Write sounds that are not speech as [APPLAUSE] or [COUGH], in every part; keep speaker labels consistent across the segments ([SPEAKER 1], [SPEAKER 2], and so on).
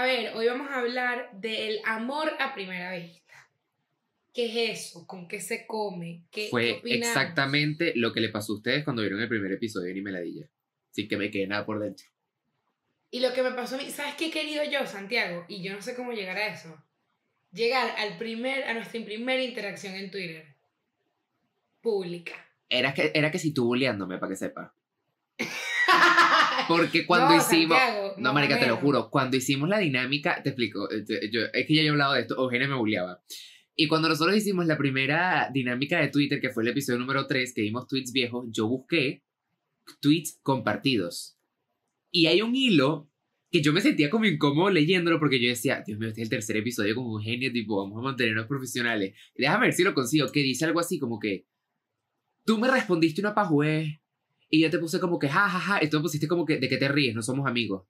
[SPEAKER 1] A ver, hoy vamos a hablar del amor a primera vista. ¿Qué es eso? ¿Con qué se come? ¿Qué, qué
[SPEAKER 2] Fue
[SPEAKER 1] opinamos?
[SPEAKER 2] exactamente lo que le pasó a ustedes cuando vieron el primer episodio de Ni Meladilla. Sin que me quede nada por dentro.
[SPEAKER 1] Y lo que me pasó a mí, ¿sabes qué he querido yo, Santiago? Y yo no sé cómo llegar a eso. Llegar al primer, a nuestra primera interacción en Twitter. Pública.
[SPEAKER 2] Era que, era que si tú bulleándome, para que sepa. [LAUGHS] Porque cuando
[SPEAKER 1] No,
[SPEAKER 2] hicimos.
[SPEAKER 1] Santiago,
[SPEAKER 2] No, marica, te lo juro. Cuando hicimos la dinámica, te explico. eh, yo- es que ya he hablado de esto. Eugenia me bulleaba. Y cuando nosotros hicimos la primera dinámica de Twitter, que fue el episodio número 3, que vimos tweets viejos, yo busqué tweets compartidos. Y hay un hilo que yo me sentía como incómodo leyéndolo porque yo decía, Dios mío, este es el tercer episodio con Eugenia, tipo, vamos a mantenernos profesionales. Déjame ver si lo consigo, que dice algo así como que, tú me respondiste una pajuez y yo te puse como que, ja, ja, ja, y tú me pusiste como que, ¿de qué te ríes? No somos amigos.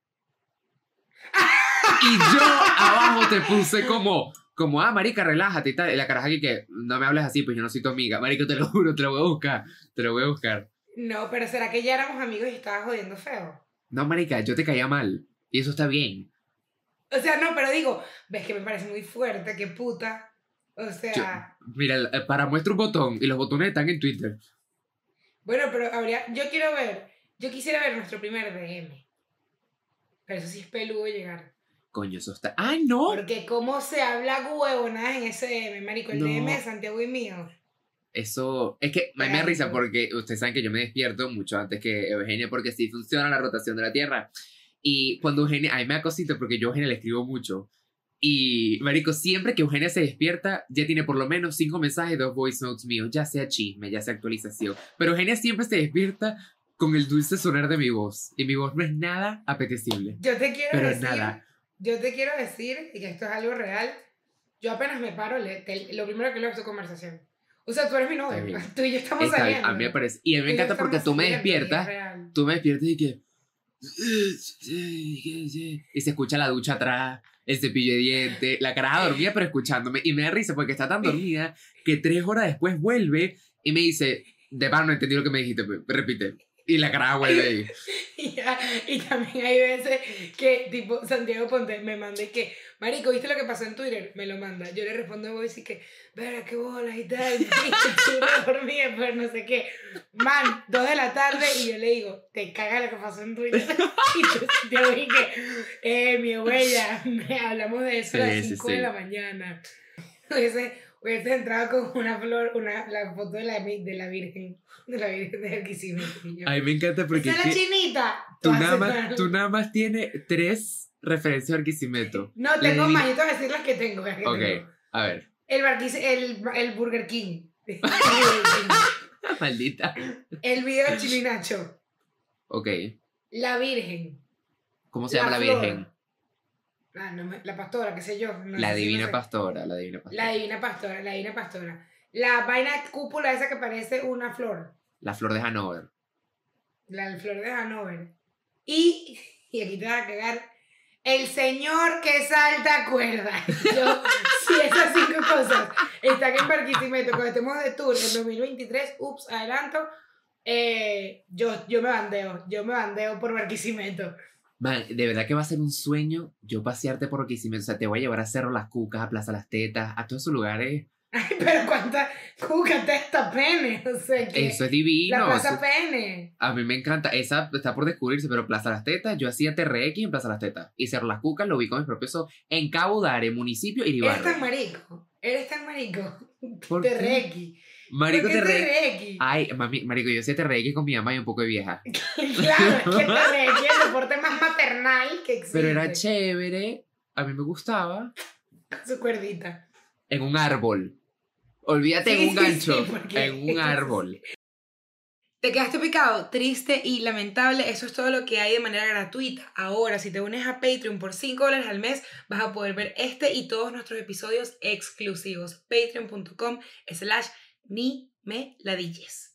[SPEAKER 2] [LAUGHS] Y yo abajo te puse como, como, ah, marica, relájate y tal. Y la caraja aquí que, no me hables así, pues yo no soy tu amiga. Marica, te lo juro, te lo voy a buscar. Te lo voy a buscar.
[SPEAKER 1] No, pero ¿será que ya éramos amigos y estaba jodiendo feo?
[SPEAKER 2] No, marica, yo te caía mal. Y eso está bien.
[SPEAKER 1] O sea, no, pero digo, ves que me parece muy fuerte, qué puta. O sea,
[SPEAKER 2] Mira, eh, para muestra un botón y los botones están en Twitter.
[SPEAKER 1] Bueno, pero habría, yo quiero ver, yo quisiera ver nuestro primer DM. Pero eso sí es peludo llegar.
[SPEAKER 2] Coño, eso está. ¡Ay, no!
[SPEAKER 1] Porque cómo se habla huevonadas en ese DM, marico, el
[SPEAKER 2] No.
[SPEAKER 1] DM de Santiago y mío.
[SPEAKER 2] Eso. Es que me, me risa porque ustedes saben que yo me despierto mucho antes que Eugenia porque sí funciona la rotación de la Tierra. Y cuando Eugenia. A mí me da cosita porque yo a Eugenia le escribo mucho. Y, marico, siempre que Eugenia se despierta, ya tiene por lo menos cinco mensajes, dos voice notes míos, ya sea chisme, ya sea actualización. Pero Eugenia siempre se despierta con el dulce sonar de mi voz. Y mi voz no es nada apetecible.
[SPEAKER 1] Yo te quiero
[SPEAKER 2] Pero
[SPEAKER 1] decir,
[SPEAKER 2] nada.
[SPEAKER 1] yo te quiero decir, y que esto es algo real, yo apenas me paro, le- te- lo primero que leo es tu conversación. O sea, tú eres mi novio,
[SPEAKER 2] bien.
[SPEAKER 1] tú y yo estamos
[SPEAKER 2] Está bien,
[SPEAKER 1] saliendo.
[SPEAKER 2] a mí me parece. Y a mí me encanta porque tú me despiertas. Tú me despiertas y que. Y se escucha la ducha atrás, el cepillo de dientes, la caraja dormida, pero escuchándome. Y me da risa porque está tan dormida que tres horas después vuelve y me dice: De pan, no entendí lo que me dijiste, repite. Y la caraja vuelve ahí. [LAUGHS]
[SPEAKER 1] Y, también hay veces que, tipo, Santiago Ponte me manda y que, Marico, ¿viste lo que pasó en Twitter? Me lo manda. Yo le respondo en voice y que, verá, qué bolas y tal. [LAUGHS] Pero no sé qué. Man, dos de la tarde y yo le digo, te caga lo que pasó en Twitter. [LAUGHS] Y tú, Santiago, y que, eh, mi me hablamos de eso a las
[SPEAKER 2] Sí, sí,
[SPEAKER 1] 5 de
[SPEAKER 2] sí.
[SPEAKER 1] la mañana. Hubiese, hubiese entrado con una flor, una, la foto de la, de la Virgen, de la Virgen de Arquisimeto. Yo,
[SPEAKER 2] A mí me encanta porque
[SPEAKER 1] ¡Esa
[SPEAKER 2] es
[SPEAKER 1] la chinita!
[SPEAKER 2] tú, nada más, tú nada más tienes tres referencias a Arquisimeto.
[SPEAKER 1] No, tengo más, yo te voy a decir las que tengo. las que
[SPEAKER 2] Ok,
[SPEAKER 1] tengo.
[SPEAKER 2] a ver.
[SPEAKER 1] El, el, el Burger King. [LAUGHS]
[SPEAKER 2] Maldita.
[SPEAKER 1] el video de Chino y Nacho.
[SPEAKER 2] Ok.
[SPEAKER 1] La Virgen.
[SPEAKER 2] ¿Cómo se
[SPEAKER 1] La
[SPEAKER 2] llama la. Virgen?
[SPEAKER 1] Ah, no la pastora, qué sé yo. no
[SPEAKER 2] La
[SPEAKER 1] sé
[SPEAKER 2] divina pastora, la divina pastora.
[SPEAKER 1] La divina pastora, la divina pastora. La vaina cúpula esa que parece una flor.
[SPEAKER 2] La flor de Hanover.
[SPEAKER 1] La flor de Hanover. Y, [LAUGHS] y aquí te va a cagar. El señor que salta cuerda. [LAUGHS] Yo, si esas cinco cosas están en Barquisimeto cuando estemos de tour en 2023, ups, adelanto. eh, yo, yo me bandeo, yo me bandeo por Barquisimeto.
[SPEAKER 2] Man, de verdad que va a ser un sueño yo pasearte por Barquisimeto. O sea, te voy a llevar a Cerro Las Cucas, a Plaza Las Tetas, a todos esos lugares.
[SPEAKER 1] Ay, pero cuánta cuca testa pene. [LAUGHS] O sea que.
[SPEAKER 2] Eso es divino.
[SPEAKER 1] la plaza
[SPEAKER 2] eso-
[SPEAKER 1] pene.
[SPEAKER 2] a mí me encanta. Esa está por descubrirse, pero Plaza Las Tetas, yo hacía TRX en Plaza Las Tetas. Y Cerro Las Cucas lo vi con mis propios ojos en Cabo Dare, municipio
[SPEAKER 1] Eres
[SPEAKER 2] Iribarren.
[SPEAKER 1] tan marico. Eres tan marico.
[SPEAKER 2] ¿Por qué?
[SPEAKER 1] Terrequi.
[SPEAKER 2] Marico
[SPEAKER 1] ¿Por qué
[SPEAKER 2] TRX. Ay, mami, marico, yo hacía TRX con mi mamá y un poco de vieja. [LAUGHS]
[SPEAKER 1] Claro, es que terrequi es el deporte más maternal que existe.
[SPEAKER 2] Pero era chévere, a mí me gustaba.
[SPEAKER 1] Su cuerdita.
[SPEAKER 2] En un árbol. Olvídate
[SPEAKER 1] Sí,
[SPEAKER 2] en un
[SPEAKER 1] sí,
[SPEAKER 2] gancho.
[SPEAKER 1] sí,
[SPEAKER 2] en un árbol.
[SPEAKER 1] ¿Te quedaste picado? Triste y lamentable. Eso es todo lo que hay de manera gratuita. Ahora, si te unes a Patreon por 5 dólares al mes, vas a poder ver este y todos nuestros episodios exclusivos. Patreon.com slash ni me ladilles.